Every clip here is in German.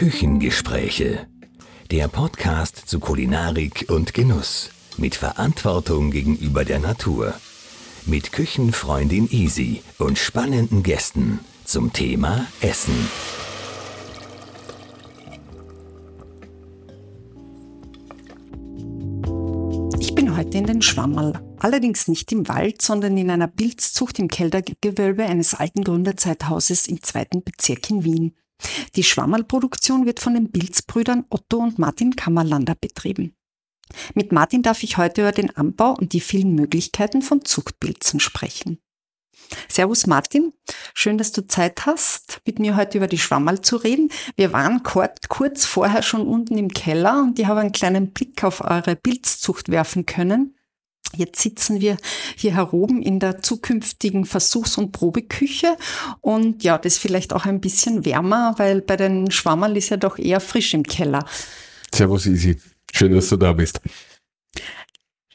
Küchengespräche. Der Podcast zu Kulinarik und Genuss. Mit Verantwortung gegenüber der Natur. Mit Küchenfreundin Easy und spannenden Gästen zum Thema Essen. Ich bin heute in den Schwammerl. Allerdings nicht im Wald, sondern in einer Pilzzucht im Keldergewölbe eines alten Gründerzeithauses im zweiten Bezirk in Wien. Die Schwammerlproduktion wird von den Pilzbrüdern Otto und Martin Kammerlander betrieben. Mit Martin darf ich heute über den Anbau und die vielen Möglichkeiten von Zuchtpilzen sprechen. Servus Martin, schön, dass du Zeit hast, mit mir heute über die Schwammerl zu reden. Wir waren kurz vorher schon unten im Keller und ich habe einen kleinen Blick auf eure Pilzzucht werfen können. Jetzt sitzen wir hier heroben in der zukünftigen Versuchs- und Probeküche und ja, das ist vielleicht auch ein bisschen wärmer, weil bei den Schwammerl ist ja doch eher frisch im Keller. Servus Isi, schön, dass du da bist.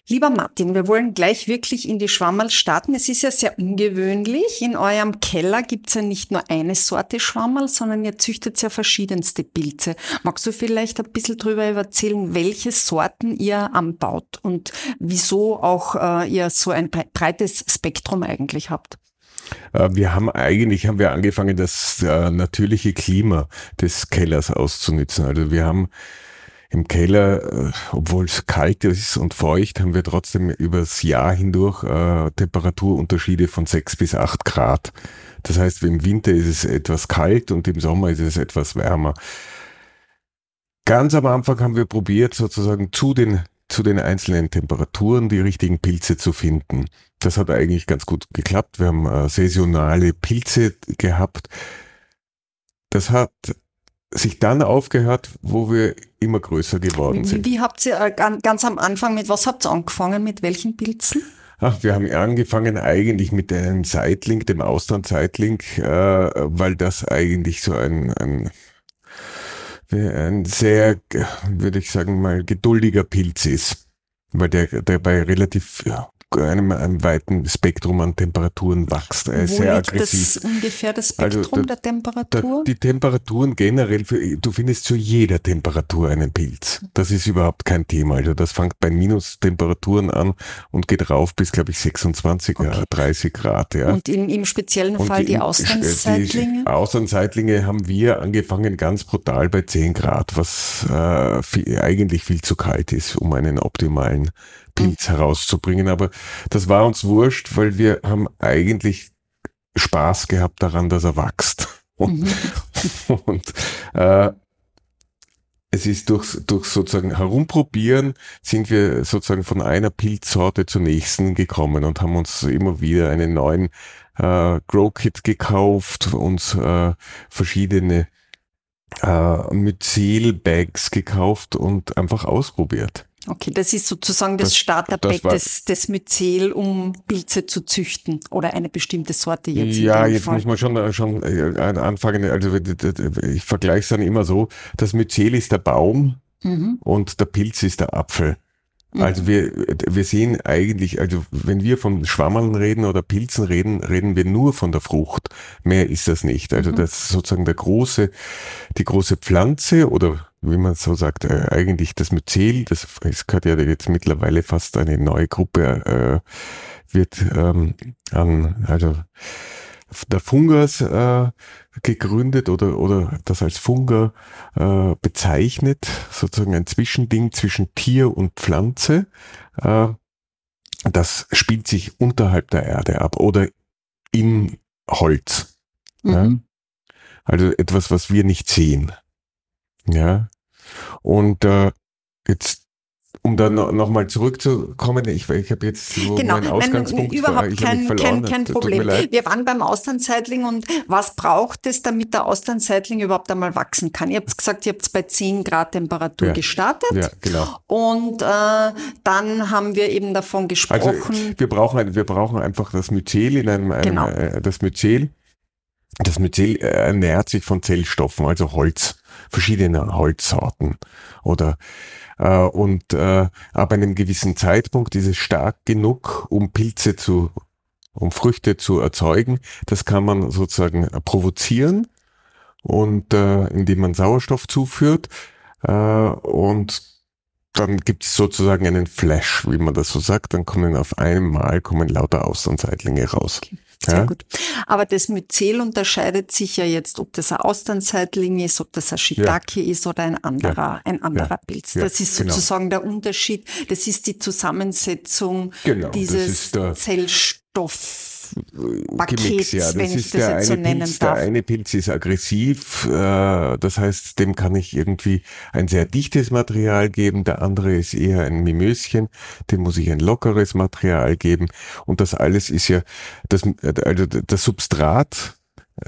Lieber Martin, wir wollen gleich wirklich in die Schwammerl starten. Es ist ja sehr ungewöhnlich. In eurem Keller gibt's ja nicht nur eine Sorte Schwammerl, sondern ihr züchtet ja verschiedenste Pilze. Magst du vielleicht ein bisschen drüber erzählen, welche Sorten ihr anbaut und wieso auch äh, ihr so ein breites Spektrum eigentlich habt? Äh, wir haben eigentlich haben wir angefangen, das äh, natürliche Klima des Kellers auszunützen. Also wir haben im Keller, äh, obwohl es kalt ist und feucht, haben wir trotzdem übers Jahr hindurch äh, Temperaturunterschiede von sechs bis acht Grad. Das heißt, im Winter ist es etwas kalt und im Sommer ist es etwas wärmer. Ganz am Anfang haben wir probiert, sozusagen zu den, zu den einzelnen Temperaturen die richtigen Pilze zu finden. Das hat eigentlich ganz gut geklappt. Wir haben äh, saisonale Pilze gehabt. Das hat sich dann aufgehört, wo wir immer größer geworden sind. Wie, habt ihr äh, ganz am Anfang, mit was habt ihr angefangen, mit welchen Pilzen? Ach, wir haben angefangen eigentlich mit einem Seitling, dem Austern-Seitling, äh, weil das eigentlich so ein, ein, ein sehr, würde ich sagen mal, geduldiger Pilz ist, weil der, der bei relativ ja, einem, einem weiten Spektrum an Temperaturen wächst. Er ist sehr aggressiv. Das ungefähr das also Spektrum also der, der Temperatur? Der, die Temperaturen generell, du findest zu jeder Temperatur einen Pilz. Das ist überhaupt kein Thema. Also das fängt bei Minustemperaturen an und geht rauf bis, glaube ich, 26, okay. 30 Grad. Ja. Und in, im speziellen und Fall die, die Auslandsseitlinge? Die Auslandsseitlinge haben wir angefangen ganz brutal bei 10 Grad, was äh, viel, eigentlich viel zu kalt ist, um einen optimalen Pilz herauszubringen. Aber das war uns wurscht, weil wir haben eigentlich Spaß gehabt daran, dass er wächst. Und, mhm. und äh, es ist durch, durch sozusagen Herumprobieren sind wir sozusagen von einer Pilzsorte zur nächsten gekommen und haben uns immer wieder einen neuen äh, Grow Kit gekauft, uns äh, verschiedene äh, Myzel-Bags gekauft und einfach ausprobiert. Okay, das ist sozusagen das, das Starterpack des, des Myzel, um Pilze zu züchten oder eine bestimmte Sorte jetzt. Ja, jetzt Fall. muss man schon, schon äh, anfangen, also ich vergleiche es dann immer so, das Myzel ist der Baum mhm. und der Pilz ist der Apfel. Mhm. Also wir, wir sehen eigentlich, also wenn wir von Schwammeln reden oder Pilzen reden, reden wir nur von der Frucht. Mehr ist das nicht. Also mhm. das ist sozusagen der große, die große Pflanze oder wie man so sagt, äh, eigentlich das Myzel, das, es gehört ja jetzt mittlerweile fast eine neue Gruppe, äh, wird ähm, an, also der Fungas äh, gegründet oder, oder das als Funga äh, bezeichnet, sozusagen ein Zwischending zwischen Tier und Pflanze. Äh, das spielt sich unterhalb der Erde ab oder in Holz. Mhm. Ja? Also etwas, was wir nicht sehen. Ja. Und äh, jetzt um dann nochmal zurückzukommen, ich, ich habe jetzt so genau, meinen Ausgangspunkt nein, überhaupt kein, kein, kein Problem. Wir waren beim Austernseitling und was braucht es, damit der Austernseitling überhaupt einmal wachsen kann? Ihr habt gesagt, ihr habt bei 10 Grad Temperatur ja, gestartet. Ja, genau. Und äh, dann haben wir eben davon gesprochen. Also wir brauchen, wir brauchen einfach das Myzel in einem, einem genau. äh, das Myzel. Das Myzel ernährt sich von Zellstoffen, also Holz verschiedene Holzsorten oder äh, und äh, ab einem gewissen Zeitpunkt ist es stark genug, um Pilze zu, um Früchte zu erzeugen. Das kann man sozusagen provozieren und äh, indem man Sauerstoff zuführt äh, und dann gibt es sozusagen einen Flash, wie man das so sagt. Dann kommen auf einmal kommen lauter Austernseitlinge raus. Okay. Sehr ja? gut. Aber das Myzel unterscheidet sich ja jetzt, ob das ein Austernseitling ist, ob das ein Shiitake ja. ist oder ein anderer, ja. ein anderer Pilz. Das ist genau. sozusagen genau. der Unterschied. Das ist die Zusammensetzung genau, dieses Zellstoffs. Pakets, ja. Das ist das der, eine so Pilz, der eine Pilz ist aggressiv, äh, das heißt, dem kann ich irgendwie ein sehr dichtes Material geben, der andere ist eher ein Mimöschen, dem muss ich ein lockeres Material geben. Und das alles ist ja, das, also das Substrat,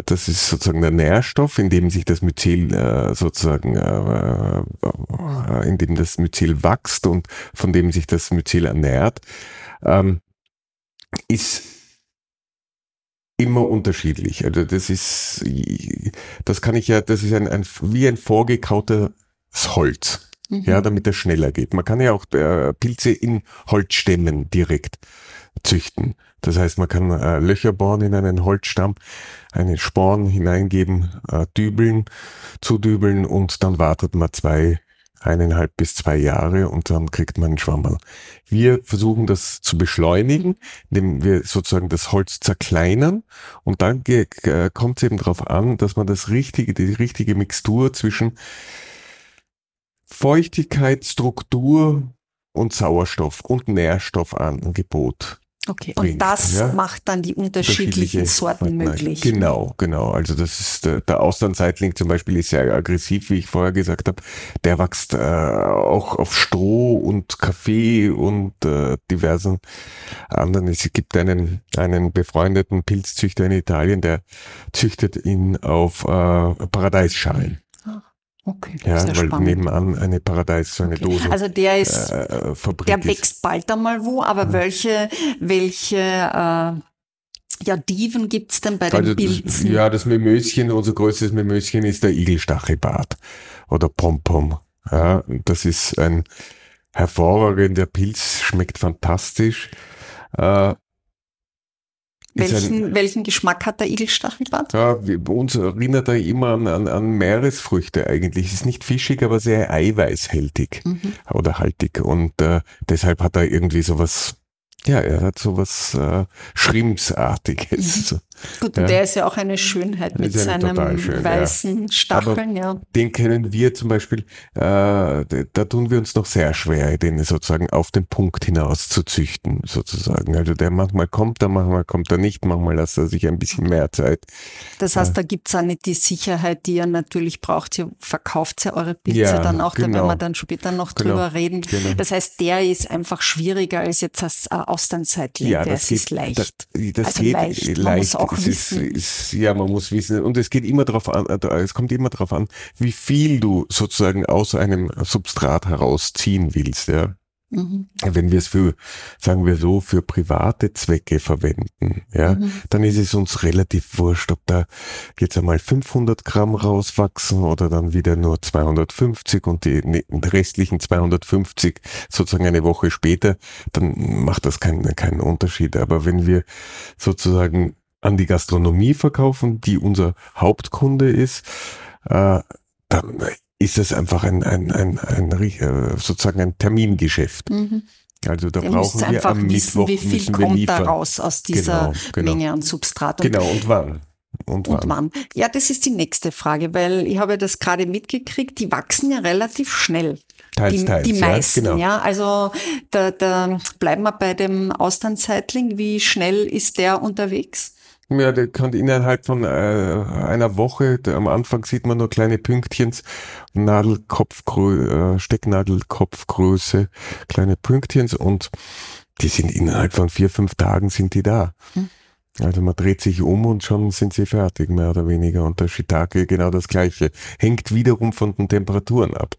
das ist sozusagen der Nährstoff, in dem sich das Myzel äh, sozusagen, äh, äh, in dem das Myzel wächst und von dem sich das Myzel ernährt, ähm, ist immer unterschiedlich. Also das ist, das kann ich ja, das ist ein, ein wie ein vorgekautes Holz. Mhm. Ja, damit er schneller geht. Man kann ja auch äh, Pilze in Holzstämmen direkt züchten. Das heißt, man kann äh, Löcher bohren in einen Holzstamm, einen Sporn hineingeben, äh, dübeln, zudübeln und dann wartet man zwei eineinhalb bis zwei Jahre und dann kriegt man einen Schwammerl. Wir versuchen das zu beschleunigen, indem wir sozusagen das Holz zerkleinern und dann kommt es eben darauf an, dass man das richtige, die richtige Mixtur zwischen Feuchtigkeit, Struktur und Sauerstoff und Nährstoffangebot Okay, bringt. und das ja? macht dann die unterschiedlichen Sorten möglich. Genau, genau. Also das ist der, der Austernseitling zum Beispiel ist sehr aggressiv, wie ich vorher gesagt habe. Der wächst äh, auch auf Stroh und Kaffee und äh, diversen anderen. Es gibt einen, einen befreundeten Pilzzüchter in Italien, der züchtet ihn auf äh, Paradeisschalen. Okay, ja, weil spannend. nebenan eine Paradies, so eine okay. Dose. Also der ist, äh, der wächst bald einmal wo, aber mhm. welche, welche äh, ja, Diven gibt's denn bei also den Pilzen? ja, das Mimöschen, unser größtes Mimöschen ist der Igelstachelbart oder Pompom. Ja, das ist ein hervorragender Pilz, schmeckt fantastisch. Äh, welchen, ein, welchen Geschmack hat der Igelstachelbart? Ja, bei uns erinnert er immer an, an, an Meeresfrüchte eigentlich. Es ist nicht fischig, aber sehr eiweißhältig mhm. oder haltig. Und äh, deshalb hat er irgendwie sowas ja, er hat sowas äh, Schrimpsartiges. Mhm. Gut, ja. der ist ja auch eine Schönheit mit seinem schön, weißen ja. Stacheln, Aber ja. Den kennen wir zum Beispiel, äh, da tun wir uns noch sehr schwer, den sozusagen auf den Punkt hinaus zu züchten, sozusagen. Also der manchmal kommt er, manchmal kommt er nicht, manchmal lässt er sich ein bisschen mehr Zeit. Das heißt, äh, da gibt's auch nicht die Sicherheit, die ihr natürlich braucht. Ihr verkauft ja eure Pizza ja, dann auch, genau. da werden wir dann später noch genau. drüber reden. Genau. Das heißt, der ist einfach schwieriger als jetzt das äh, Austernzeitling. Ja, das, geht, ist leicht. Das, das also geht leicht. leicht auch ist, ist, ja, man muss wissen, und es geht immer darauf an, äh, es kommt immer darauf an, wie viel du sozusagen aus einem Substrat herausziehen willst, ja. Mhm. Wenn wir es für, sagen wir so, für private Zwecke verwenden, ja, mhm. dann ist es uns relativ wurscht, ob da jetzt einmal 500 Gramm rauswachsen oder dann wieder nur 250 und die restlichen 250 sozusagen eine Woche später, dann macht das keinen, keinen Unterschied. Aber wenn wir sozusagen an die Gastronomie verkaufen, die unser Hauptkunde ist, äh, dann ist es einfach ein, ein, ein, ein, äh, sozusagen ein Termingeschäft. Mhm. Also da Ihr brauchen wir einfach am wissen, Mittwoch wie viel kommt da raus aus dieser genau, genau. Menge an Substrat. Und genau, und wann? Und wann? und wann? Ja, das ist die nächste Frage, weil ich habe das gerade mitgekriegt, die wachsen ja relativ schnell. Teils, die, teils, die meisten, ja, genau. ja. Also da, da bleiben wir bei dem Austernzeitling. Wie schnell ist der unterwegs? Ja, der kann innerhalb von äh, einer Woche, der, am Anfang sieht man nur kleine Pünktchens, Nadelkopfgröße, äh, Stecknadelkopfgröße, kleine Pünktchens und die sind innerhalb von vier, fünf Tagen sind die da. Hm. Also man dreht sich um und schon sind sie fertig, mehr oder weniger. Und der Shiitake genau das gleiche. Hängt wiederum von den Temperaturen ab.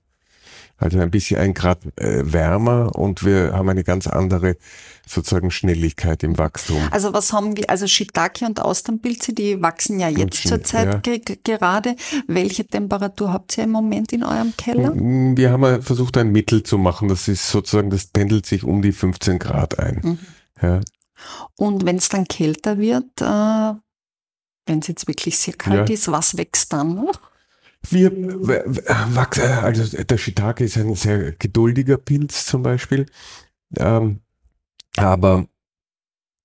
Also ein bisschen ein Grad äh, wärmer und wir haben eine ganz andere sozusagen Schnelligkeit im Wachstum. Also was haben wir, also Shiitake und Austernpilze, die wachsen ja jetzt zurzeit ja. gerade. Welche Temperatur habt ihr im Moment in eurem Keller? Mm, wir haben versucht ein Mittel zu machen, das ist sozusagen, das pendelt sich um die 15 Grad ein. Mhm. Ja. Und wenn es dann kälter wird, äh, wenn es jetzt wirklich sehr kalt ja. ist, was wächst dann noch? Wir wachsen, also der Shiitake ist ein sehr geduldiger Pilz zum Beispiel. Ähm, aber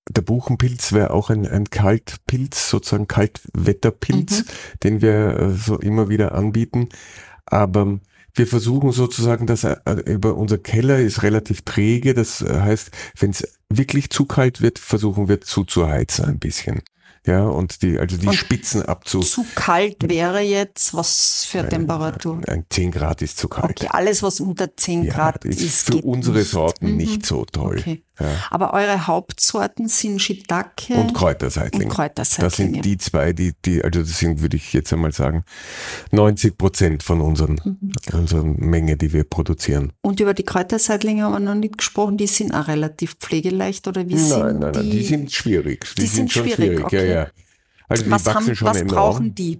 der Buchenpilz wäre auch ein, ein Kaltpilz, sozusagen Kaltwetterpilz, mhm. den wir äh, so immer wieder anbieten. Aber wir versuchen sozusagen, dass äh, über unser Keller ist relativ träge. Das heißt, wenn es wirklich zu kalt wird, versuchen wir zuzuheizen ein bisschen. Ja, und die, also die und Spitzen abzu. Zu kalt wäre jetzt, was für eine Temperatur? Ein 10 Grad ist zu kalt. Okay, alles, was unter 10 ja, Grad ist, ist für unsere nicht. Sorten mhm. nicht so toll. Okay. Ja. Aber eure Hauptsorten sind Shiitake und Kräuterseitling. Und Kräuterseitling. Das sind die zwei, die, die, also das sind, würde ich jetzt einmal sagen, 90 Prozent von unseren, mhm. unserer Menge, die wir produzieren. Und über die Kräuterseitlinge haben wir noch nicht gesprochen, die sind auch relativ pflegeleicht oder wie nein, sind nein, Nein, nein, die sind schwierig. Die, die sind, sind, schon schwierig, schwierig. Okay. ja, ja. Also was, haben, was brauchen Raum. die?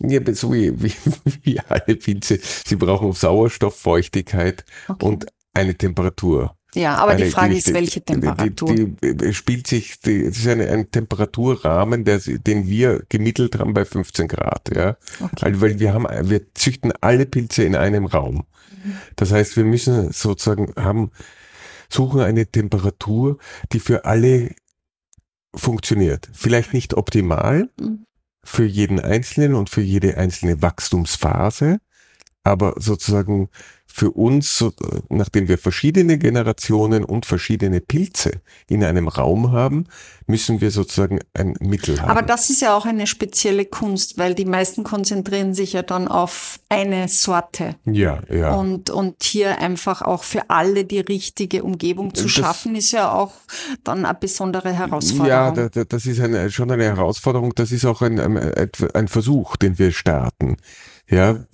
Ja, so wie, wie, wie alle Pilze. Sie brauchen Sauerstoff, Feuchtigkeit okay. und eine Temperatur. Ja, aber eine, die Frage die, ist, welche Temperatur? Die, die spielt sich, die, das ist eine, ein Temperaturrahmen, der, den wir gemittelt haben bei 15 Grad. Ja, okay. also, weil wir haben, wir züchten alle Pilze in einem Raum. Das heißt, wir müssen sozusagen haben, suchen eine Temperatur, die für alle funktioniert. Vielleicht nicht optimal mhm. für jeden Einzelnen und für jede einzelne Wachstumsphase, aber sozusagen für uns, nachdem wir verschiedene Generationen und verschiedene Pilze in einem Raum haben, müssen wir sozusagen ein Mittel haben. Aber das ist ja auch eine spezielle Kunst, weil die meisten konzentrieren sich ja dann auf eine Sorte. Ja, ja. Und, und hier einfach auch für alle die richtige Umgebung zu das, schaffen, ist ja auch dann eine besondere Herausforderung. Ja, da, das ist eine, schon eine Herausforderung. Das ist auch ein, ein, ein Versuch, den wir starten ja,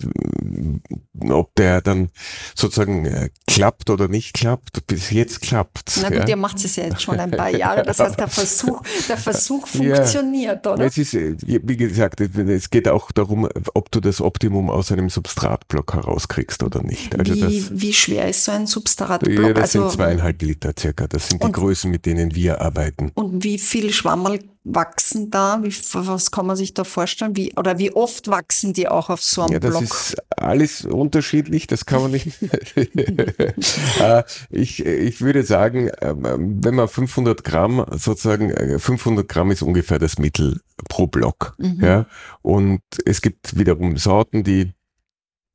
ob der dann sozusagen äh, klappt oder nicht klappt, bis jetzt klappt. Na gut, ja. ihr macht es ja jetzt schon ein paar Jahre, das heißt, der Versuch, der Versuch funktioniert, ja. oder? Es ist, äh, wie gesagt, es geht auch darum, ob du das Optimum aus einem Substratblock herauskriegst oder nicht. Also wie, das, wie schwer ist so ein Substratblock? Ja, das also, sind zweieinhalb Liter circa, das sind die Größen, mit denen wir arbeiten. Und wie viel Schwammerl wachsen da? Wie, was kann man sich da vorstellen? Wie, oder wie oft wachsen die auch auf so einem ja, das Block? ist alles unterschiedlich, das kann man nicht. Äh, ich, ich würde sagen, ähm, wenn man 500 Gramm, sozusagen 500 äh, Gramm ist ungefähr das Mittel pro Block. Mhm. Ja? Und es gibt wiederum Sorten, die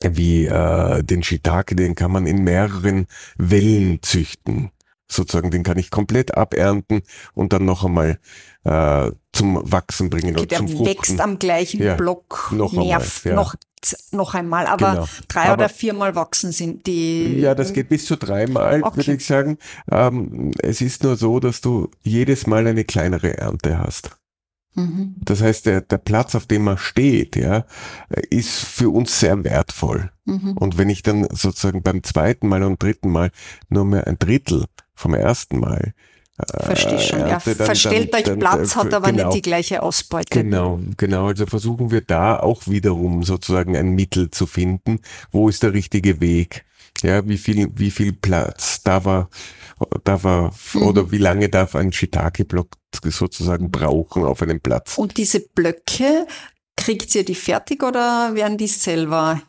wie äh, den Shiitake, den kann man in mehreren Wellen züchten sozusagen, den kann ich komplett abernten und dann noch einmal äh, zum Wachsen bringen okay, oder zum Fruchten. Der wächst am gleichen ja, Block noch nerv, einmal, ja. noch, noch einmal, aber genau. drei aber, oder viermal wachsen sind die. Ja, das geht bis zu dreimal, okay. würde ich sagen. Ähm, es ist nur so, dass du jedes Mal eine kleinere Ernte hast. Mhm. Das heißt, der, der Platz, auf dem man steht, ja, ist für uns sehr wertvoll. Mhm. Und wenn ich dann sozusagen beim zweiten Mal und dritten Mal nur mehr ein Drittel vom ersten Mal Verstehe schon. Ja, dann, verstellt dann, euch dann, Platz, hat aber genau, nicht die gleiche Ausbeute. Genau, genau. Also versuchen wir da auch wiederum sozusagen ein Mittel zu finden. Wo ist der richtige Weg? Ja, wie viel, wie viel Platz darf er, darf er, mhm. oder wie lange darf ein Shiitake-Block sozusagen brauchen auf einem Platz? Und diese Blöcke, kriegt ihr die fertig oder werden die selber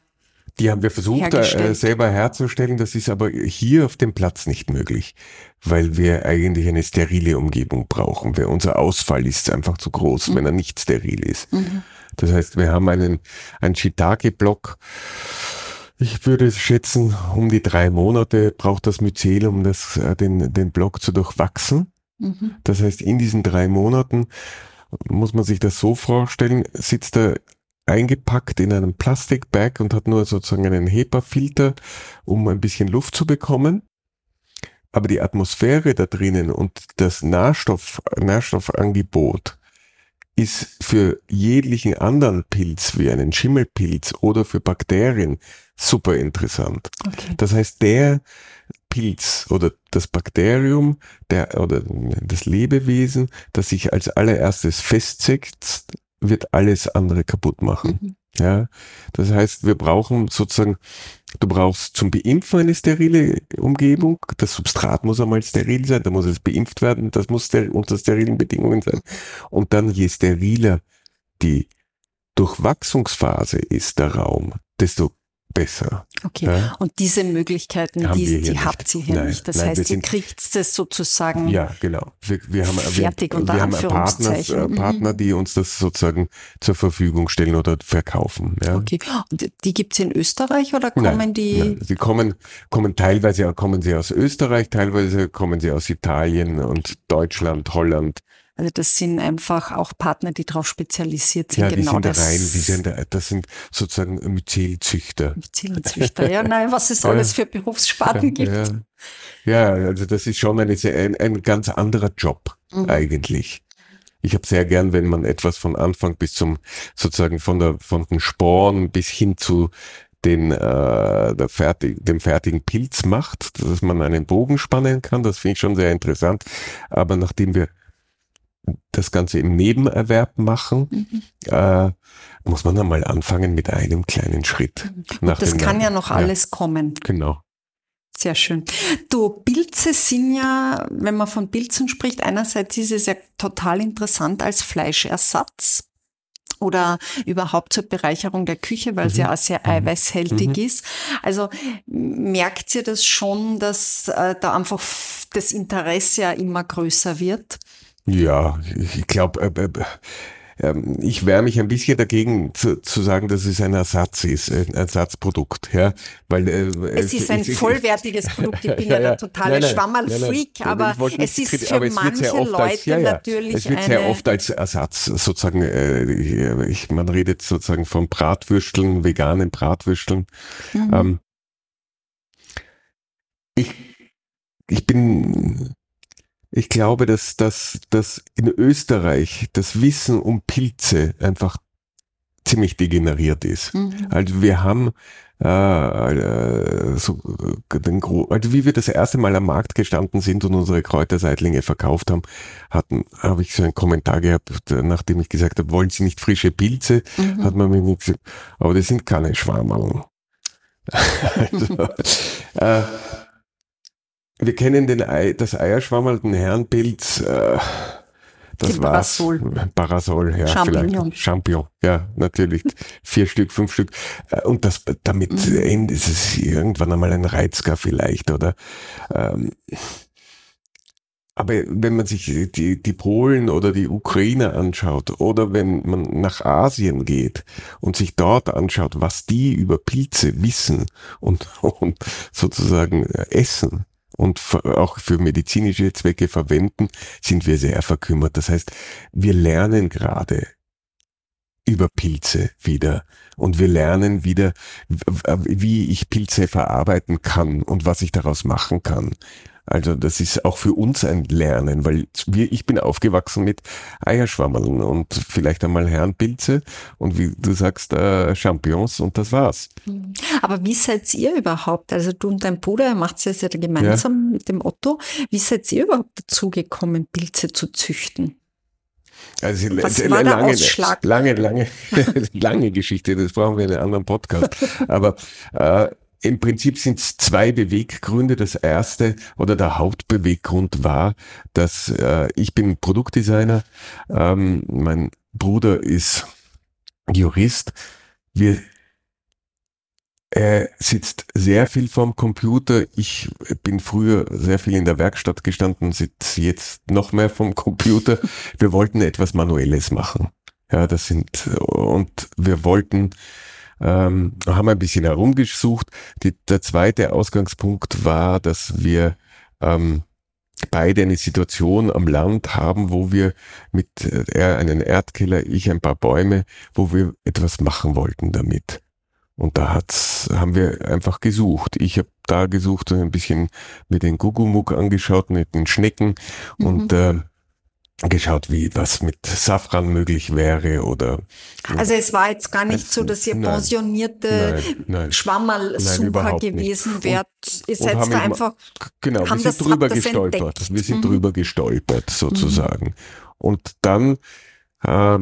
die haben wir versucht äh, selber herzustellen. Das ist aber hier auf dem Platz nicht möglich, weil wir eigentlich eine sterile Umgebung brauchen. Weil unser Ausfall ist einfach zu groß, mhm. wenn er nicht steril ist. Mhm. Das heißt, wir haben einen, einen Shiitake-Block. Ich würde schätzen, um die drei Monate braucht das Mycelium das, äh, den, den Block zu durchwachsen. Mhm. Das heißt, in diesen drei Monaten muss man sich das so vorstellen, sitzt er eingepackt in einem Plastikbag und hat nur sozusagen einen HEPA-Filter, um ein bisschen Luft zu bekommen. Aber die Atmosphäre da drinnen und das Nährstoff, Nährstoffangebot ist für jeglichen anderen Pilz wie einen Schimmelpilz oder für Bakterien super interessant. Okay. Das heißt, der Pilz oder das Bakterium der, oder das Lebewesen, das sich als allererstes festsetzt wird alles andere kaputt machen. Mhm. Ja, das heißt, wir brauchen sozusagen, du brauchst zum Beimpfen eine sterile Umgebung. Das Substrat muss einmal steril sein, da muss es beimpft werden, das muss unter sterilen Bedingungen sein. Und dann je steriler die Durchwachsungsphase ist der Raum, desto besser. Okay, ja? und diese Möglichkeiten, Haben die, wir hier die habt ihr hier Nein, nicht. Das nein, heißt, ihr kriegt das sozusagen Ja, genau. Wir, wir haben, Fertig, wir, unter wir haben Partner, Anführungszeichen. äh, Mhm. Partner, die uns das sozusagen zur Verfügung stellen oder verkaufen. Ja. Okay. Und die gibt's in Österreich oder kommen Nein, die? nein. Sie kommen, kommen teilweise kommen sie aus Österreich, teilweise kommen sie aus Italien und Deutschland, Holland. Also das sind einfach auch Partner, die darauf spezialisiert sind. Ja, die genau sind da das. rein, die sind da, das sind sozusagen Myzelzüchter. Zielenzüchter. Ja, nein, was es alles für Berufssparten gibt. Ja, ja, also das ist schon eine, ein, ein ganz anderer Job Mhm. eigentlich. Ich habe sehr gern, wenn man etwas von Anfang bis zum sozusagen von der von den Sporen bis hin zu den äh, der fertig, dem fertigen Pilz macht, dass man einen Bogen spannen kann. Das finde ich schon sehr interessant. Aber nachdem wir das Ganze im Nebenerwerb machen, Mhm. äh, muss man einmal anfangen mit einem kleinen Schritt. nach Das kann ja noch alles kommen. Genau. Sehr schön. Du, Pilze sind ja, wenn man von Pilzen spricht, einerseits ist es ja total interessant als Fleischersatz oder überhaupt zur Bereicherung der Küche, weil es Mhm. ja auch sehr eiweißhaltig Mhm. ist. Also merkt ihr das schon, dass äh, da einfach das Interesse ja immer größer wird? Ja, ich glaube, äh, äh, ähm, ich wehre mich ein bisschen dagegen zu, zu sagen, dass es ein Ersatz ist, ein Ersatzprodukt, ja, weil äh, Es ist ein ich- vollwertiges Produkt. Ich bin ja, Ja, ja. der totale Schwammerl-Freak, aber es ist für es manche oft als- Leute ja, ja. natürlich Es wird sehr oft als Ersatz sozusagen, äh, ich, man redet sozusagen von Bratwürsteln, veganen Bratwürsteln. Mhm. Ähm, ich, ich bin, ich glaube, dass, dass, dass in Österreich das Wissen um Pilze einfach ziemlich degeneriert ist. Mhm. Also wir haben äh, äh, so äh, den Gro also wie wir das erste Mal am Markt gestanden sind und unsere Kräuterseitlinge verkauft haben, hatten habe ich so einen Kommentar gehabt, nachdem ich gesagt habe, wollen Sie nicht frische Pilze? Mhm. Hat man mir nicht gesagt, aber das sind keine Schwammerl. also, äh, wir kennen den Ei, das Eierschwammerl, den Herrenpilz, äh, das Den war's. Parasol. Parasol, ja, Champignon. vielleicht. Champignon, ja, natürlich. Vier Stück, fünf Stück. Äh, Und das, damit Mhm. endet es irgendwann einmal ein Reizker vielleicht, oder? Ähm, aber wenn man sich die, die Polen oder die Ukrainer anschaut oder wenn man nach Asien geht und sich dort anschaut, was die über Pilze wissen und, und sozusagen essen und auch für medizinische Zwecke verwenden, sind wir sehr verkümmert. Das heißt, wir lernen gerade über Pilze wieder und wir lernen wieder, wie ich Pilze verarbeiten kann und was ich daraus machen kann. Also das ist auch für uns ein Lernen, weil wir, ich bin aufgewachsen mit Eierschwammeln und vielleicht einmal Herrenpilze und wie du sagst, äh, Champignons und das war's. Aber wie seid ihr überhaupt? Also du und dein Bruder, ihr macht es ja gemeinsam mit dem Otto. Wie seid ihr überhaupt dazu gekommen, Pilze zu züchten? Also Was eine war der lange, Ausschlag? lange, lange, lange Geschichte, das brauchen wir in einem anderen Podcast. Aber äh, im Prinzip sind es zwei Beweggründe. Das erste oder der Hauptbeweggrund war, dass äh, ich bin Produktdesigner, ähm, mein Bruder ist Jurist. Wir er sitzt sehr viel vorm Computer. Ich bin früher sehr viel in der Werkstatt gestanden, sitze jetzt noch mehr vom Computer. Wir wollten etwas Manuelles machen. Ja, das sind, und wir wollten, ähm, haben ein bisschen herumgesucht. Die, der zweite Ausgangspunkt war, dass wir ähm, beide eine Situation am Land haben, wo wir mit äh, er einen Erdkeller, ich ein paar Bäume, wo wir etwas machen wollten damit. Und da hat's, haben wir einfach gesucht. Ich habe da gesucht und ein bisschen mit den Gugumuk angeschaut, mit den Schnecken und äh, geschaut, wie was mit Safran möglich wäre oder Also es war jetzt gar nicht so, dass ihr Nein. pensionierte Schwammerl-Sucher nicht. gewesen Und- wärt. Ihr seid da einfach Genau, wir das- sind drüber das gestolpert. entdeckt. Wir sind Mhm. drüber gestolpert, sozusagen. Und dann äh,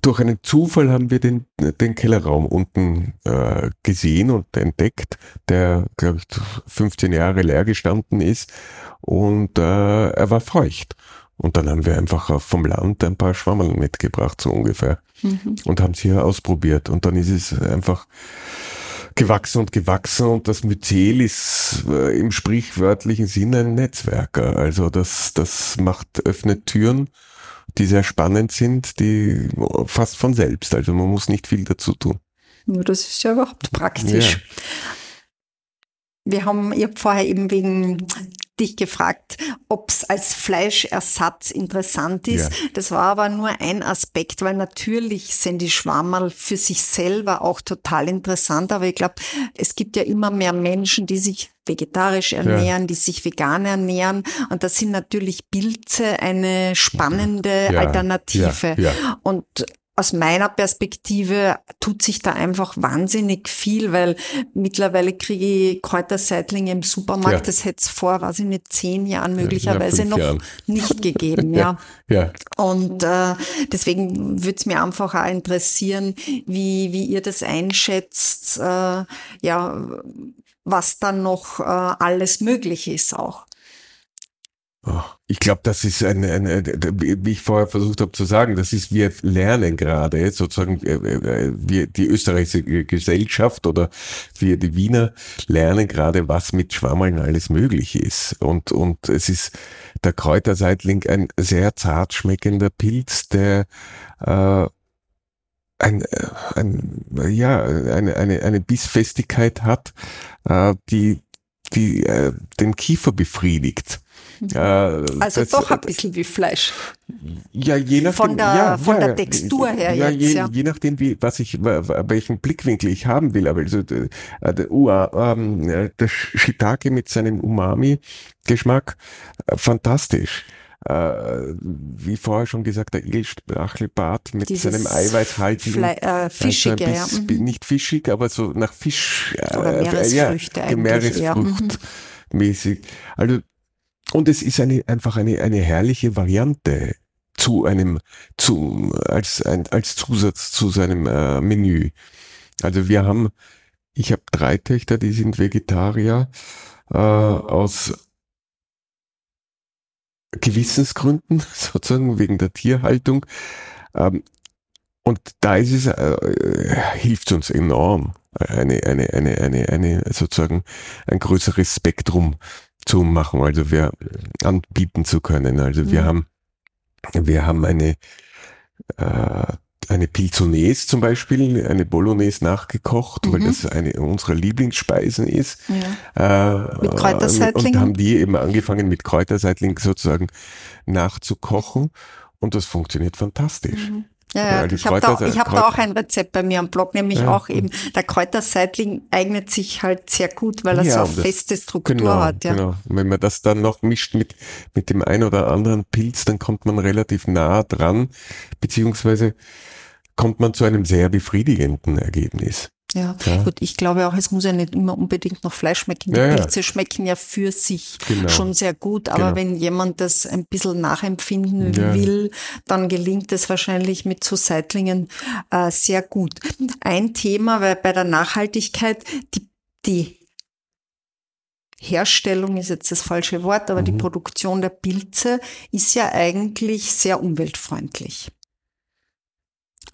durch einen Zufall haben wir den, den Kellerraum unten äh, gesehen und entdeckt, der, glaube ich, 15 Jahre leer gestanden ist und äh, er war feucht. Und dann haben wir einfach vom Land ein paar Schwammeln mitgebracht, so ungefähr. Mhm. Und haben sie hier ausprobiert. Und dann ist es einfach gewachsen und gewachsen und das Myzel ist äh, im sprichwörtlichen Sinne ein Netzwerker. Also das, das macht, öffnet Türen, die sehr spannend sind, die fast von selbst. Also man muss nicht viel dazu tun. Das ist ja überhaupt praktisch. Ja. Wir haben, ich habe vorher eben wegen dich gefragt, ob es als Fleischersatz interessant ist. Ja. Das war aber nur ein Aspekt, weil natürlich sind die Schwammerl für sich selber auch total interessant. Aber ich glaube, es gibt ja immer mehr Menschen, die sich vegetarisch ernähren, ja. die sich vegan ernähren. Und da sind natürlich Pilze eine spannende ja. Alternative. Und aus meiner Perspektive tut sich da einfach wahnsinnig viel, weil mittlerweile kriege ich Kräuterseitlinge im Supermarkt. Ja. Das hätte es vor, weiß ich nicht, zehn Jahren möglicherweise ja, noch Jahren. nicht gegeben. ja. ja. Und äh, deswegen würde es mir einfach auch interessieren, wie, wie ihr das einschätzt, äh, ja, was dann noch äh, alles möglich ist auch. Oh, ich glaube, das ist eine, eine, wie ich vorher versucht habe zu sagen, das ist, wir lernen gerade sozusagen, äh, äh, wir, die österreichische Gesellschaft oder wir, die Wiener, lernen gerade, was mit Schwammeln alles möglich ist. Und, und es ist der Kräuterseitling ein sehr zart schmeckender Pilz, der äh, ein, äh, ein, ja, eine, eine, eine Bissfestigkeit hat, äh, die, die äh, den Kiefer befriedigt. Äh, also doch ein bisschen wie Fleisch. Ja, je nachdem. Von der, ja, von ja, der Textur her ja, jetzt, je, ja. Je nachdem, wie, was ich, welchen Blickwinkel ich haben will. Aber also, der, der, ähm, der Shiitake mit seinem Umami-Geschmack, äh, fantastisch. Äh, wie vorher schon gesagt, der Edelstachelbart mit Dieses seinem eiweißhaltigen, Fle äh, fischige, also bis, ja. Mhm. nicht fischig, aber so nach Fisch, Oder Meeresfrüchte äh, ja, Meeresfrucht mhm. mäßig. Also und es ist eine, einfach eine, eine herrliche Variante zu einem, zu, als, ein, als Zusatz zu seinem äh, Menü. Also wir haben, ich habe drei Töchter, die sind Vegetarier, äh, aus Gewissensgründen, sozusagen wegen der Tierhaltung. Ähm, und da ist es, äh, hilft uns enorm, eine, eine, eine, eine, eine, sozusagen ein größeres Spektrum zu machen, also wir anbieten zu können. Also wir mhm. haben, wir haben eine, äh, eine Pilzones zum Beispiel, eine Bolognese nachgekocht, mhm. weil das eine unserer Lieblingsspeisen ist. Ja. Äh, mit Kräuterseitling. Und haben die eben angefangen mit Kräuterseitling sozusagen nachzukochen. Und das funktioniert fantastisch. Mhm. Ja, ich habe da, ich hab da auch ein Rezept bei mir am Blog, nämlich ja. auch eben, der Kräuterseitling eignet sich halt sehr gut, weil er ja, so feste Struktur genau, hat. Ja. Genau, wenn man das dann noch mischt mit, mit dem ein oder anderen Pilz, dann kommt man relativ nah dran, beziehungsweise kommt man zu einem sehr befriedigenden Ergebnis. Ja. ja. gut, ich glaube auch, es muss ja nicht immer unbedingt noch Fleisch schmecken. Die ja, Pilze ja. schmecken ja für sich genau. schon sehr gut, aber genau. wenn jemand das ein bisschen nachempfinden will, dann gelingt es wahrscheinlich mit so Seitlingen äh, sehr gut. Ein Thema, weil bei der Nachhaltigkeit die, die Herstellung ist jetzt das falsche Wort, aber mhm. die Produktion der Pilze ist ja eigentlich sehr umweltfreundlich.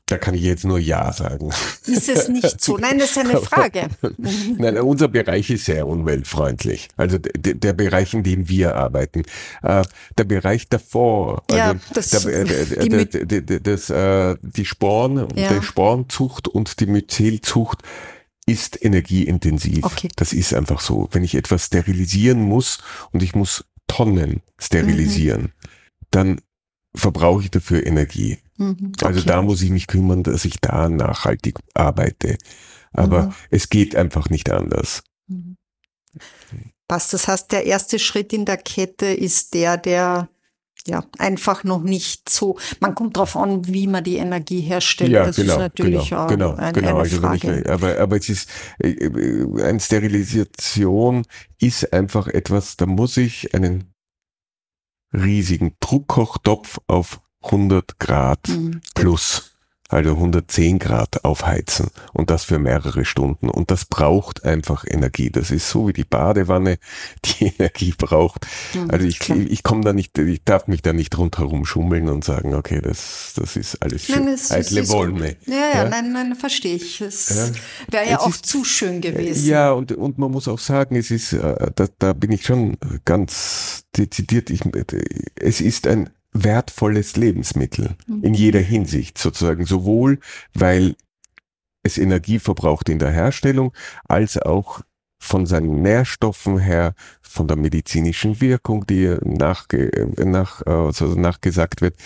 Da kann ich jetzt nur Ja sagen. Ist es nicht so? Nein, das ist eine Frage. Nein, unser Bereich ist sehr umweltfreundlich. Also der, der Bereich, in dem wir arbeiten. Äh, der Bereich davor, ja, also das, der, der, der, das, äh, die Sporen, ja. der Sporenzucht und die Myzelzucht ist energieintensiv. Okay. Das ist einfach so. Wenn ich etwas sterilisieren muss und ich muss Tonnen sterilisieren, mhm. dann verbrauche ich dafür Energie. Mhm, also okay. Also da muss ich mich kümmern, dass ich da nachhaltig arbeite. Aber mhm. es geht einfach nicht anders. Mhm. Passt. Das heißt, der erste Schritt in der Kette ist der, der ja einfach noch nicht so. Man kommt darauf an, wie man die Energie herstellt. Ja, das genau, ist natürlich genau, auch genau, eine, genau. Eine also Frage. Ich, aber, aber es ist äh, äh, eine Sterilisation ist einfach etwas, da muss ich einen riesigen Druckkochtopf auf 100 Grad mhm. plus also 110 Grad aufheizen und das für mehrere Stunden. Und das braucht einfach Energie. Das ist so wie die Badewanne, die Energie braucht. Mhm, also ich, ich, ich komme da nicht, ich darf mich da nicht rundherum schummeln und sagen, okay, das, das ist alles schön. Nein, es, Eitle es Wollne. Ja, ja, ja, nein, nein, verstehe ich. Es ja. wäre ja auch ist, zu schön gewesen. Ja, und, und man muss auch sagen, es ist, äh, da, da bin ich schon ganz dezidiert, ich, es ist ein wertvolles Lebensmittel mhm. in jeder Hinsicht sozusagen, sowohl weil es Energie verbraucht in der Herstellung, als auch von seinen Nährstoffen her, von der medizinischen Wirkung, die nachge nach, also nachgesagt wird.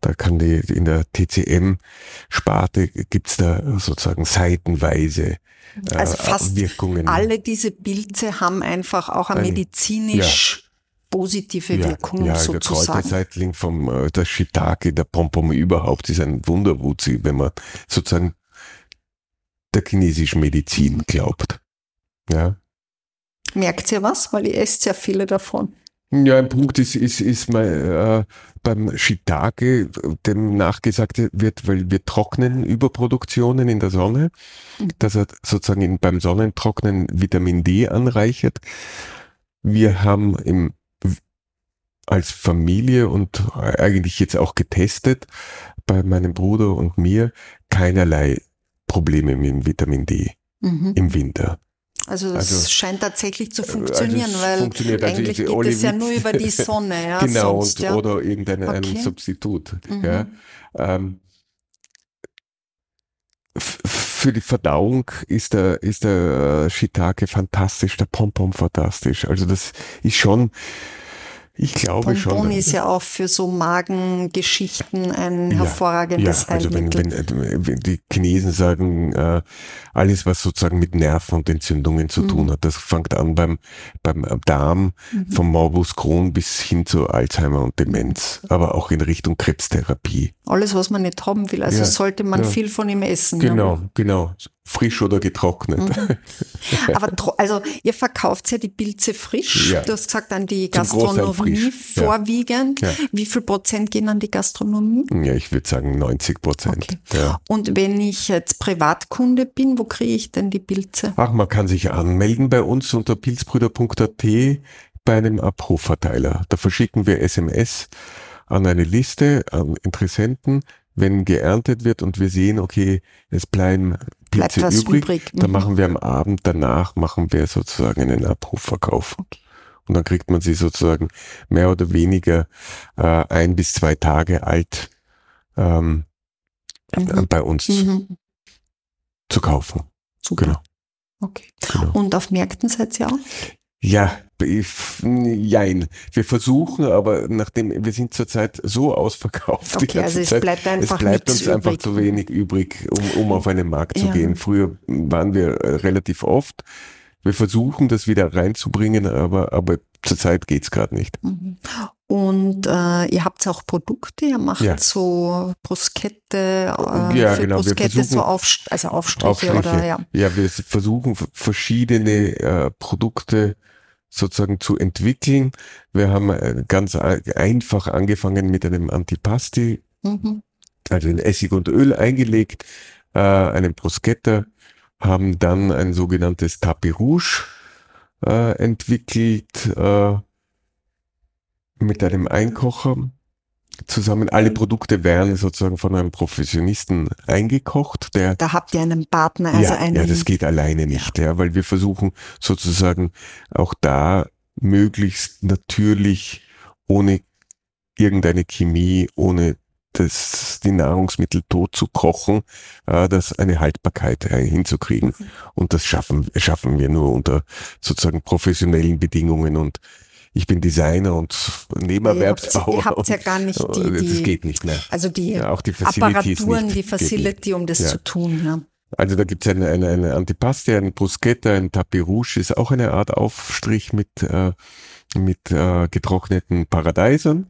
Da kann die in der TCM-Sparte gibt's da sozusagen seitenweise äh, also fast Wirkungen. Alle diese Pilze haben einfach auch ein medizinisch ja positive ja, Wirkung ja, sozusagen. Der Kräuterseitling vom äh, der Shiitake, der Pompom überhaupt ist ein Wunderwuzi, wenn man sozusagen der chinesischen Medizin glaubt. Ja. Merkt ihr was? Weil ihr esst sehr viele davon. Ja, ein Punkt ist, ist, ist mal, äh, beim Shiitake, dem nachgesagt wird, weil wir trocknen Überproduktionen in der Sonne, mhm. dass er sozusagen in, beim Sonnentrocknen Vitamin D anreichert. Wir haben im als Familie und eigentlich jetzt auch getestet bei meinem Bruder und mir keinerlei Probleme mit dem Vitamin D mhm. im Winter. Also es also, scheint tatsächlich zu funktionieren, also weil funktioniert. Also eigentlich geht Olive es ja nur über die Sonne. Ja, genau, sonst, und, ja. oder irgendein okay. Substitut. Mhm. Ja. Ähm, für die Verdauung ist der, ist der Shiitake fantastisch, der Pompom fantastisch. Also das ist schon, ich glaube Bonbon schon. Bonbon ist ja auch für so Magengeschichten ein ja, hervorragendes ja, also Heilmittel. Wenn, wenn, wenn die Chinesen sagen, äh, alles was sozusagen mit Nerven und Entzündungen zu mhm. tun hat, das fängt an beim, beim Darm, mhm. vom Morbus Crohn bis hin zu Alzheimer und Demenz, aber auch in Richtung Krebstherapie. Alles, was man nicht haben will, also ja, sollte man viel von ihm essen. Genau, genau frisch oder getrocknet. Mhm. Aber also ihr verkauft ja die Pilze frisch. Ja. Du hast gesagt an die Gastronomie vorwiegend. Ja. Wie viel Prozent gehen an die Gastronomie? Ja, ich würde sagen 90 Prozent. Okay. Ja. Und wenn ich jetzt Privatkunde bin, wo kriege ich denn die Pilze? Ach, man kann sich anmelden bei uns unter pilzbrüder.at bei einem Abrufverteiler. Da verschicken wir SMS an eine Liste an Interessenten wenn geerntet wird und wir sehen, okay, es bleiben Bleibt übrig, übrig. dann mhm. machen wir am Abend danach, machen wir sozusagen einen Abrufverkauf. Und dann kriegt man sie sozusagen mehr oder weniger äh, ein bis zwei Tage alt ähm, mhm. bei uns mhm. zu kaufen. Super. Genau. Okay. Genau. Und auf Märkten seid ihr auch? Ja, jein. Wir versuchen, aber nachdem wir sind zurzeit so ausverkauft. Okay, also es Zeit, bleibt einfach es bleibt uns übrig. einfach zu wenig übrig, um, um auf einen Markt zu ja. gehen. Früher waren wir äh, relativ oft. Wir versuchen das wieder reinzubringen, aber, aber zurzeit geht's gerade nicht. Mhm. Und äh, ihr habt auch Produkte, ihr macht ja. so Bruskette, äh, ja, für genau. Bruskette so auf, also Aufstriche, Aufstriche, oder ja. Ja, wir versuchen verschiedene äh, Produkte sozusagen zu entwickeln. Wir haben äh, ganz einfach angefangen mit einem Antipasti, mhm. also in Essig und Öl eingelegt, äh, einen Bruschetta, haben dann ein sogenanntes Tapis Rouge äh, entwickelt äh, mit einem Einkocher zusammen. Alle Produkte werden sozusagen von einem Professionisten eingekocht. Der, da habt ihr einen Partner, also ja, einen. Ja, das geht alleine nicht, ja. weil wir versuchen sozusagen auch da möglichst natürlich, ohne irgendeine Chemie, ohne das, die Nahrungsmittel tot zu kochen, äh, das eine Haltbarkeit äh, hinzukriegen. Mhm. Und das schaffen, schaffen wir nur unter sozusagen professionellen Bedingungen und ich bin Designer und Nebenerwerbsbauer. Ihr habt ja gar nicht die, die das geht nicht mehr. Also die, ja, auch die Apparaturen, nicht, die Facility, um das ja. zu tun. Ja. Also da gibt es eine, eine, eine Antipasti, ein Bruschetta, ein Tapis Rouge, ist auch eine Art Aufstrich mit, äh, mit äh, getrockneten Paradeisern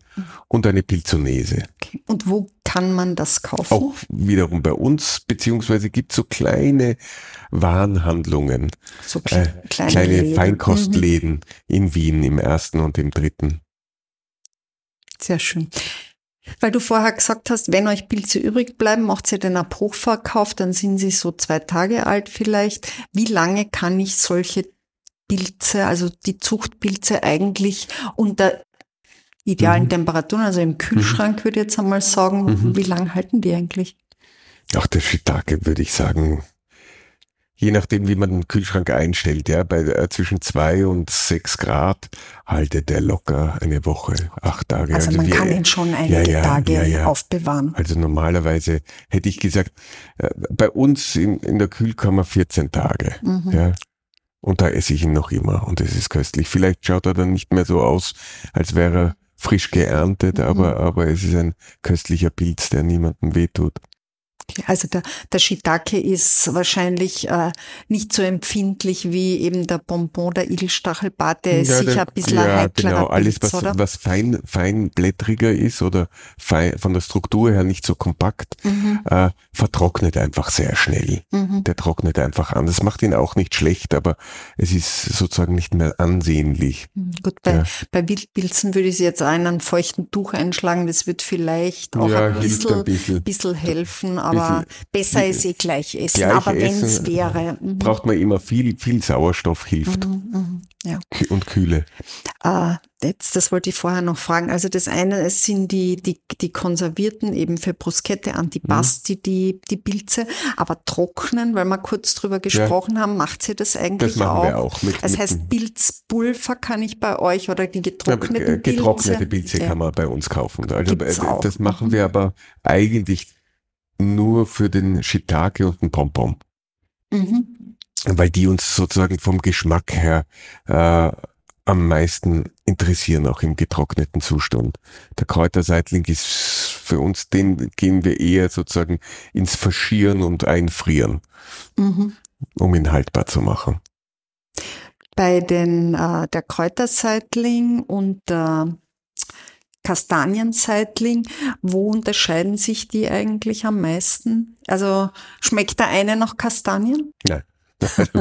und eine Pilzonese. Okay. Und wo kann man das kaufen? Auch wiederum bei uns, beziehungsweise gibt es so kleine Warenhandlungen, so kle äh, kleine, kleine Feinkostläden mhm. in Wien im ersten und im dritten. Sehr schön. Weil du vorher gesagt hast, wenn euch Pilze übrig bleiben, macht ihr den Abhochverkauf, dann sind sie so zwei Tage alt vielleicht. Wie lange kann ich solche Pilze, also die Zuchtpilze eigentlich unter idealen mhm. Temperaturen, also im Kühlschrank mhm. würde ich jetzt einmal sagen, mhm. wie lange halten die eigentlich? Ach, der Shiitake würde ich sagen, je nachdem, wie man den Kühlschrank einstellt, ja, bei äh, zwischen zwei und sechs Grad haltet der locker eine Woche, acht Tage. Also, also man wir, kann ihn schon einige ja, ja, Tage ja, aufbewahren. Also normalerweise hätte ich gesagt, äh, bei uns in, in der Kühlkammer 14 Tage. Mhm. Ja. Und da esse ich ihn noch immer und es ist köstlich. Vielleicht schaut er dann nicht mehr so aus, als wäre er frisch geerntet, mhm. aber, aber es ist ein köstlicher Pilz, der niemandem wehtut. Also der, der Shiitake ist wahrscheinlich äh, nicht so empfindlich wie eben der Bonbon, der Igelstachelbart, der ist ja, sicher ein bisschen ja, ein genau. Alles, was, oder? was fein, feinblättriger ist oder fein, von der Struktur her nicht so kompakt, mhm. äh, vertrocknet einfach sehr schnell. Mhm. Der trocknet einfach an. Das macht ihn auch nicht schlecht, aber es ist sozusagen nicht mehr ansehnlich. Mhm. Gut, bei, ja. bei Wildpilzen würde ich jetzt einen feuchten Tuch einschlagen. Das wird vielleicht auch ein, bisschen, ein bisschen. bisschen helfen, aber aber besser ist eh gleich essen. Gleich aber wenn es wäre. Mhm. Braucht man immer viel, viel Sauerstoff hilft. Mhm, mhm, ja. Und Kühle. Äh, jetzt, das wollte ich vorher noch fragen. Also das eine sind die, die, die konservierten eben für Bruschette, Antipasti, mhm. die, die Pilze, aber trocknen, weil wir kurz drüber gesprochen ja. haben, macht sie das eigentlich das machen auch? Wir auch mit, das mit heißt, Pilzpulver kann ich bei euch oder die getrockneten Pilze? Getrocknete Pilze ja. kann man bei uns kaufen. Also Gibt's äh, das machen wir aber eigentlich nur für den Shiitake und den Pompom. Mhm. Weil die uns sozusagen vom Geschmack her äh, am meisten interessieren, auch im getrockneten Zustand. Der Kräuterseitling ist für uns, den gehen wir eher sozusagen ins Faschieren und Einfrieren, mhm. um ihn haltbar zu machen. Bei den, äh, der Kräuterseitling und äh, Kastanienzeitling, wo unterscheiden sich die eigentlich am meisten? Also schmeckt der eine nach Kastanien? Nein.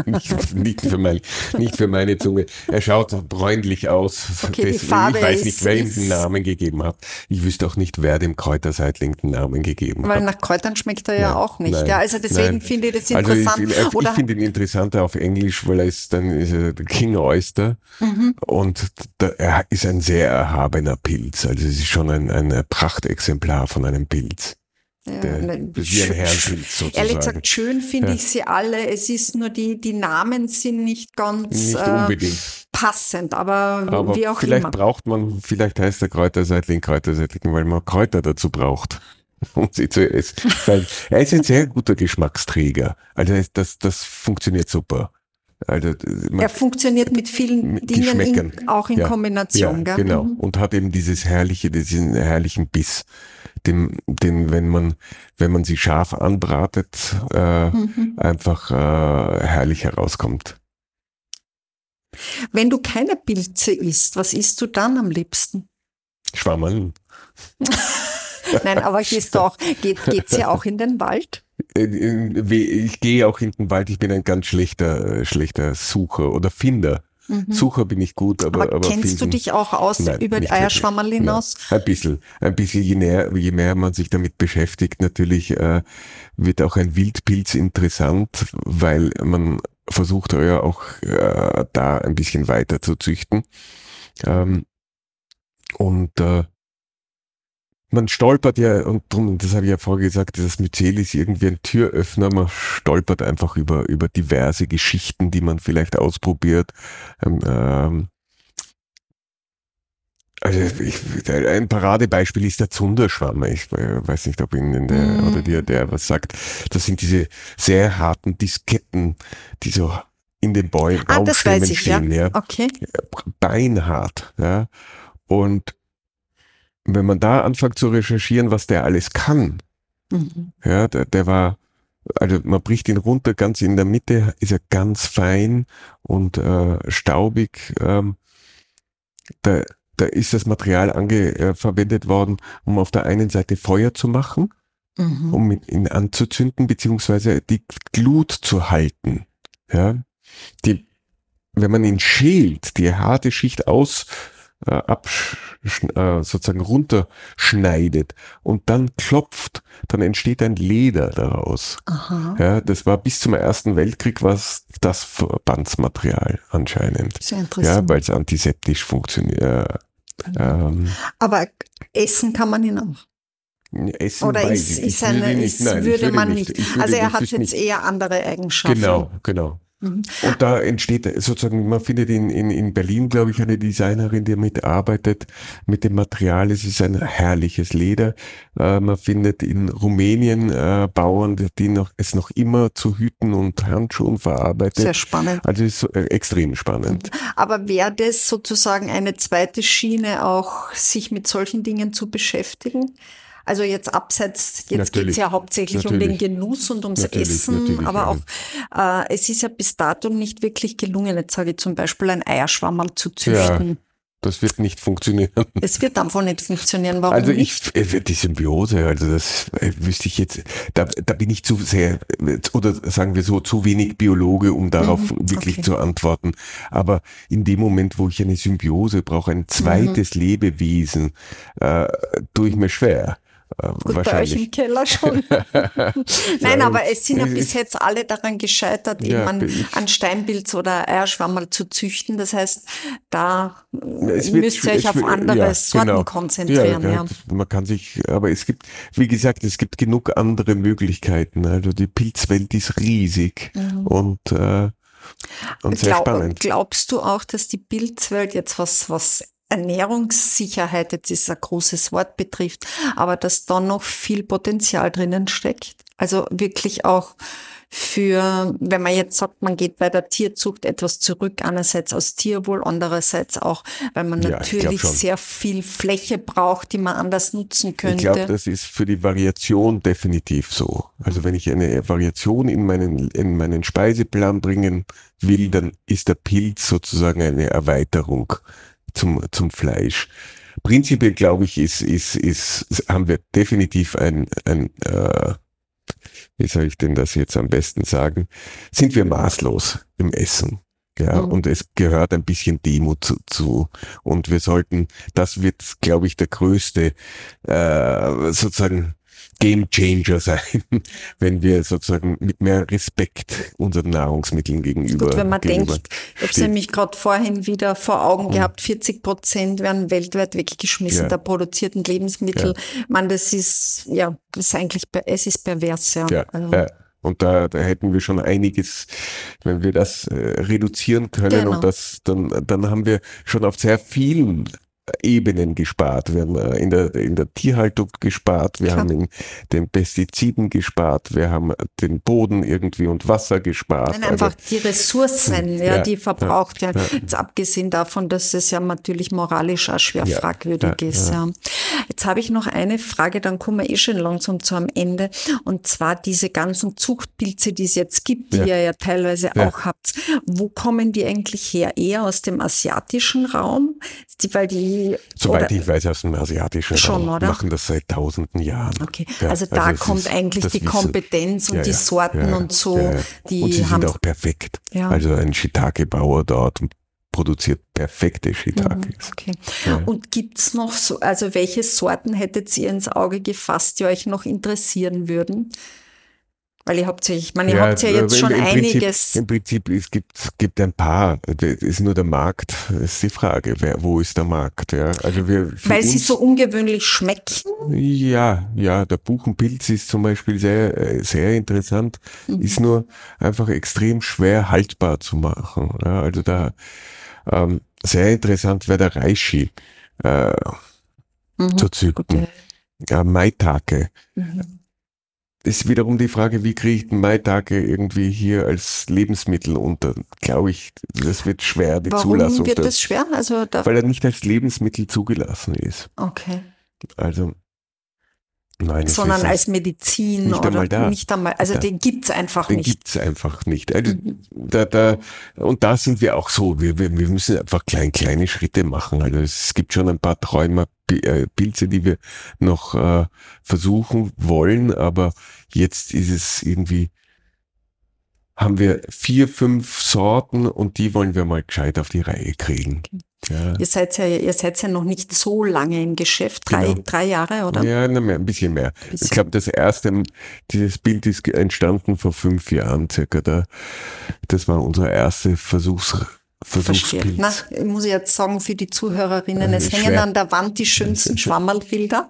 Nicht, nicht, für mein, nicht für meine Zunge. Er schaut bräunlich aus. Okay, das, ich weiß nicht, wer ihm den Namen gegeben hat. Ich wüsste auch nicht, wer dem Kräuterseitling den Namen gegeben Weil hat. Weil nach Kräutern schmeckt er ja nein, auch nicht. Nein, ja, also deswegen nein. finde ich das interessant. Also ich, ich, ich finde ihn interessanter auf Englisch, weil er ist dann ist er King Oyster mhm. und da, er ist ein sehr erhabener Pilz. Also es ist schon ein, ein Prachtexemplar von einem Pilz. Ja, wie ein Herrenpilz sozusagen. Ehrlich gesagt, schön finde ja. ich sie alle. Es ist nur die, die Namen sind nicht ganz nicht äh, passend, aber, aber wie auch vielleicht immer. braucht man, vielleicht heißt der Kräuterseitling Kräuterseitling, weil man Kräuter dazu braucht. Um sie zu essen. Weil er ist ein sehr guter Geschmacksträger. Also das, das funktioniert super. Also, er funktioniert mit vielen Dingen in, auch in ja, Kombination. Ja, genau. Mhm. Und hat eben dieses herrliche, diesen herrlichen Biss, den, den wenn man, wenn man sie scharf anbratet, äh, mhm. einfach äh, herrlich herauskommt. Wenn du keine Pilze isst, was isst du dann am liebsten? Schwammeln. Nein, aber gehst du auch, geht, geht's ja auch in den Wald? Ich gehe auch in den Wald, ich bin ein ganz schlechter, schlechter Sucher oder Finder. Mhm. Sucher bin ich gut, aber, aber, aber kennst finden, du dich auch aus nein, über die Eierschwammerl hinaus? Ein bisschen, ein bisschen. Je mehr, je mehr man sich damit beschäftigt, natürlich äh, wird auch ein Wildpilz interessant, weil man versucht ja auch äh, da ein bisschen weiter zu züchten. Ähm, und äh, man stolpert ja, und drum, das habe ich ja vorher gesagt, das Myzel ist irgendwie ein Türöffner, man stolpert einfach über, über diverse Geschichten, die man vielleicht ausprobiert. Ähm, ähm, also ich, ein Paradebeispiel ist der Zunderschwamm. Ich weiß nicht, ob Ihnen der mm. oder der, der was sagt. Das sind diese sehr harten Disketten, die so in den Bäumen ah, stehen. Ja. ja. Okay. Beinhart. Ja. Und wenn man da anfängt zu recherchieren, was der alles kann, mhm. ja, der, der war, also man bricht ihn runter, ganz in der Mitte ist er ganz fein und äh, staubig. Ähm, da, da ist das Material ange, äh, verwendet worden, um auf der einen Seite Feuer zu machen, mhm. um ihn anzuzünden, beziehungsweise die Glut zu halten. Ja, die, wenn man ihn schält, die harte Schicht aus äh, absch äh, sozusagen runterschneidet und dann klopft, dann entsteht ein Leder daraus. Aha. Ja, das war bis zum Ersten Weltkrieg was das Verbandsmaterial anscheinend. Sehr interessant. Ja, weil es antiseptisch funktioniert. Äh, ähm, Aber essen kann man ihn auch. Essen Oder ist, ist eine, nicht, nein, würde man nicht. nicht. Also er hat jetzt nicht. eher andere Eigenschaften. Genau, genau. Mhm. Und da entsteht sozusagen, man findet in, in, in Berlin, glaube ich, eine Designerin, die mitarbeitet mit dem Material. Es ist ein herrliches Leder. Äh, man findet in Rumänien äh, Bauern, die noch, es noch immer zu Hüten und Handschuhen verarbeitet. Sehr spannend. Also ist äh, extrem spannend. Mhm. Aber wäre das sozusagen eine zweite Schiene auch, sich mit solchen Dingen zu beschäftigen? Also jetzt abseits, jetzt geht es ja hauptsächlich natürlich. um den Genuss und ums natürlich, Essen, natürlich, aber auch äh, es ist ja bis dato nicht wirklich gelungen, jetzt sage ich zum Beispiel ein Eierschwammerl zu züchten. Ja. Das wird nicht funktionieren. Es wird einfach nicht funktionieren. Warum also ich, nicht? Äh, die Symbiose, also das äh, wüsste ich jetzt, da, da bin ich zu sehr, oder sagen wir so, zu wenig Biologe, um darauf mhm, wirklich okay. zu antworten. Aber in dem Moment, wo ich eine Symbiose brauche, ein zweites mhm. Lebewesen, äh, tue ich mir schwer. Ähm, Gut, wahrscheinlich. bei euch im Keller schon. Nein, aber es sind ja bis jetzt alle daran gescheitert, ja, eben an, an Steinpilz oder Eierschwammerl zu züchten. Das heißt, da müsst ihr euch auf andere ja, Sorten genau. konzentrieren. Ja, ja, Man kann sich, aber es gibt, wie gesagt, es gibt genug andere Möglichkeiten. Also die Pilzwelt ist riesig mhm. und äh, und sehr Glaub, spannend. Glaubst du auch, dass die Pilzwelt jetzt was, was Ernährungssicherheit, jetzt ist ein großes Wort betrifft, aber dass da noch viel Potenzial drinnen steckt. Also wirklich auch für, wenn man jetzt sagt, man geht bei der Tierzucht etwas zurück, einerseits aus Tierwohl, andererseits auch, weil man ja, natürlich sehr viel Fläche braucht, die man anders nutzen könnte. Ich glaube, das ist für die Variation definitiv so. Also wenn ich eine Variation in meinen, in meinen Speiseplan bringen will, dann ist der Pilz sozusagen eine Erweiterung zum, zum Fleisch. Prinzipiell glaube ich, ist, ist, ist, haben wir definitiv ein, ein äh, wie soll ich denn das jetzt am besten sagen, sind wir maßlos im Essen. Ja, mhm. und es gehört ein bisschen Demut zu, zu. Und wir sollten, das wird, glaube ich, der größte äh, sozusagen Game Changer sein, wenn wir sozusagen mit mehr Respekt unseren Nahrungsmitteln gegenüber. Gut, wenn man denkt, ich habe nämlich gerade vorhin wieder vor Augen mhm. gehabt, 40 Prozent werden weltweit weggeschmissen ja. der produzierten Lebensmittel. Ja. Man, das ist ja, das ist eigentlich, es ist pervers, ja. ja. Also. ja. Und da, da hätten wir schon einiges, wenn wir das äh, reduzieren können genau. und das, dann, dann haben wir schon auf sehr vielen Ebenen gespart. Wir haben äh, in der, in der Tierhaltung gespart, wir Klar. haben in den Pestiziden gespart, wir haben den Boden irgendwie und Wasser gespart. Nein, einfach also, die Ressourcen, ja, ja, die verbraucht werden. Ja, Jetzt abgesehen davon, dass es ja natürlich moralisch auch schwer fragwürdig ist. Ja. Jetzt habe ich noch eine Frage, dann kommen wir eh schon langsam zu am Ende. Und zwar diese ganzen Zuchtpilze, die es jetzt gibt, die ihr ja teilweise auch habt. Wo kommen die eigentlich her? Eher aus dem asiatischen Raum? Weil die Soweit ich weiß, aus dem asiatischen schon, Raum oder? machen das seit tausenden Jahren. Okay, ja, also da also kommt eigentlich die Wissen. Kompetenz und ja, die Sorten ja, und so. Die und sie sind auch perfekt. Also ein Shiitake-Bauer dort produziert perfekte Shiitakes. Mhm, okay. Und gibt's noch so, also welche Sorten hättet ihr ins Auge gefasst, die euch noch interessieren würden? Weil ihr habt ja, ich meine, ihr ja, habt ja jetzt schon im einiges. Prinzip, Im Prinzip, es gibt, gibt ein paar. Das ist nur der Markt. Das ist die Frage. Wer, wo ist der Markt? Ja, also wir, Weil sie so ungewöhnlich schmecken? Ja, ja, der Buchenpilz ist zum Beispiel sehr, äh, sehr interessant. Mhm. Ist nur einfach extrem schwer haltbar zu machen. Ja, also da, ähm, sehr interessant wäre der Reishi, äh, mhm. zu züchten. Ja, Maitake. Mhm ist wiederum die Frage, wie kriege ich den Maitake irgendwie hier als Lebensmittel unter? Glaube ich, das wird schwer, die Warum Zulassung. Warum wird das schwer? Also weil er nicht als Lebensmittel zugelassen ist. Okay. Also Nein, sondern als Medizin nicht oder einmal nicht einmal, also da. den gibt's einfach den nicht. Den gibt's einfach nicht. Also mhm. da, da, und da sind wir auch so, wir, wir, wir müssen einfach klein, kleine Schritte machen. Also es gibt schon ein paar Träume, äh, Pilze, die wir noch äh, versuchen wollen, aber jetzt ist es irgendwie, haben wir vier, fünf Sorten und die wollen wir mal gescheit auf die Reihe kriegen. Ja. Ihr, seid ja, ihr seid ja noch nicht so lange im Geschäft, drei, Genau. drei Jahre, oder? Ja, mehr, ein bisschen mehr. Bisschen. Ich glaube, das erste, dieses Bild ist entstanden vor fünf Jahren circa. Da, das war unser erster Versuchs. Versuchsbild. Na, ich muss jetzt sagen für die Zuhörerinnen, Ja, es ist hängen schwer. an der Wand die schönsten Schwammerlbilder,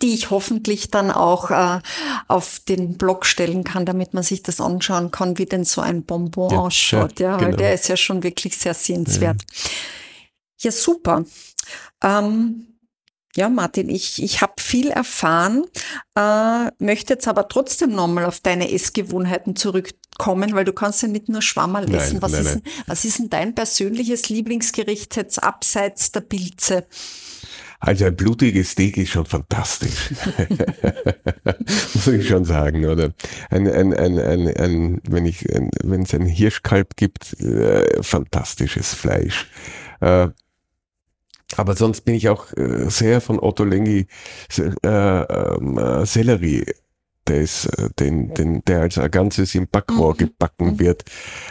die ich hoffentlich dann auch äh, auf den Blog stellen kann, damit man sich das anschauen kann, wie denn so ein Bonbon Ja, ausschaut. Ja, ja, weil genau. der ist ja schon wirklich sehr sehenswert. Ja, super. Ähm, ja, Martin, ich, ich habe viel erfahren, äh, möchte jetzt aber trotzdem nochmal auf deine Essgewohnheiten zurückkommen, weil du kannst ja nicht nur Schwammerl Nein, essen. Was, nein, ist, nein. Denn, was ist denn dein persönliches Lieblingsgericht jetzt abseits der Pilze? Also ein blutiges Steak ist schon fantastisch. Muss ich schon sagen, oder? Ein, ein, ein, ein, ein, wenn ich, wenn es ein Hirschkalb gibt, äh, fantastisches Fleisch. Äh, aber sonst bin ich auch äh, sehr von Otto Lengi äh, ähm, äh, Sellerie, der ist, äh, den, den, der als ein ganzes im Backrohr Mhm. gebacken Mhm. wird.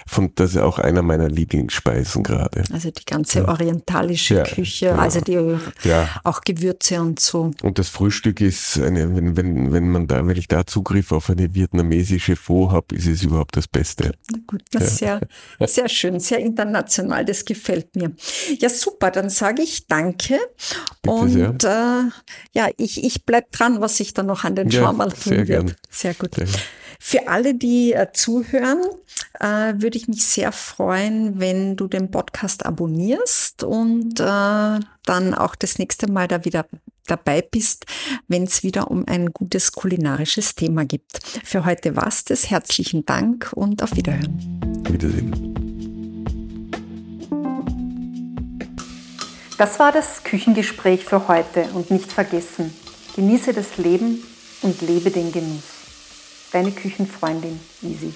Von, das ist auch einer meiner Lieblingsspeisen gerade. Also die ganze Ja. orientalische Ja, Küche, genau. also die Ja. auch Gewürze und so. Und das Frühstück ist eine, wenn, wenn, wenn man da, wenn ich da Zugriff auf eine vietnamesische Pho habe, ist es überhaupt das Beste. Na gut, das ist sehr, sehr schön, sehr international, das gefällt mir. Ja, super, dann sage ich danke. Bitte und äh, ja, ich, ich bleib dran, was sich da noch an den Ja, Schwammerl tun sehr gern. Sehr gut. Gern. Für alle, die äh, zuhören, äh, würde ich mich sehr freuen, wenn du den Podcast abonnierst und äh, dann auch das nächste Mal da wieder dabei bist, wenn es wieder um ein gutes kulinarisches Thema gibt. Für heute war's das. Herzlichen Dank und auf Wiederhören. Wiedersehen. Das war das Küchengespräch für heute und nicht vergessen, genieße das Leben und lebe den Genuss. Deine Küchenfreundin Easy.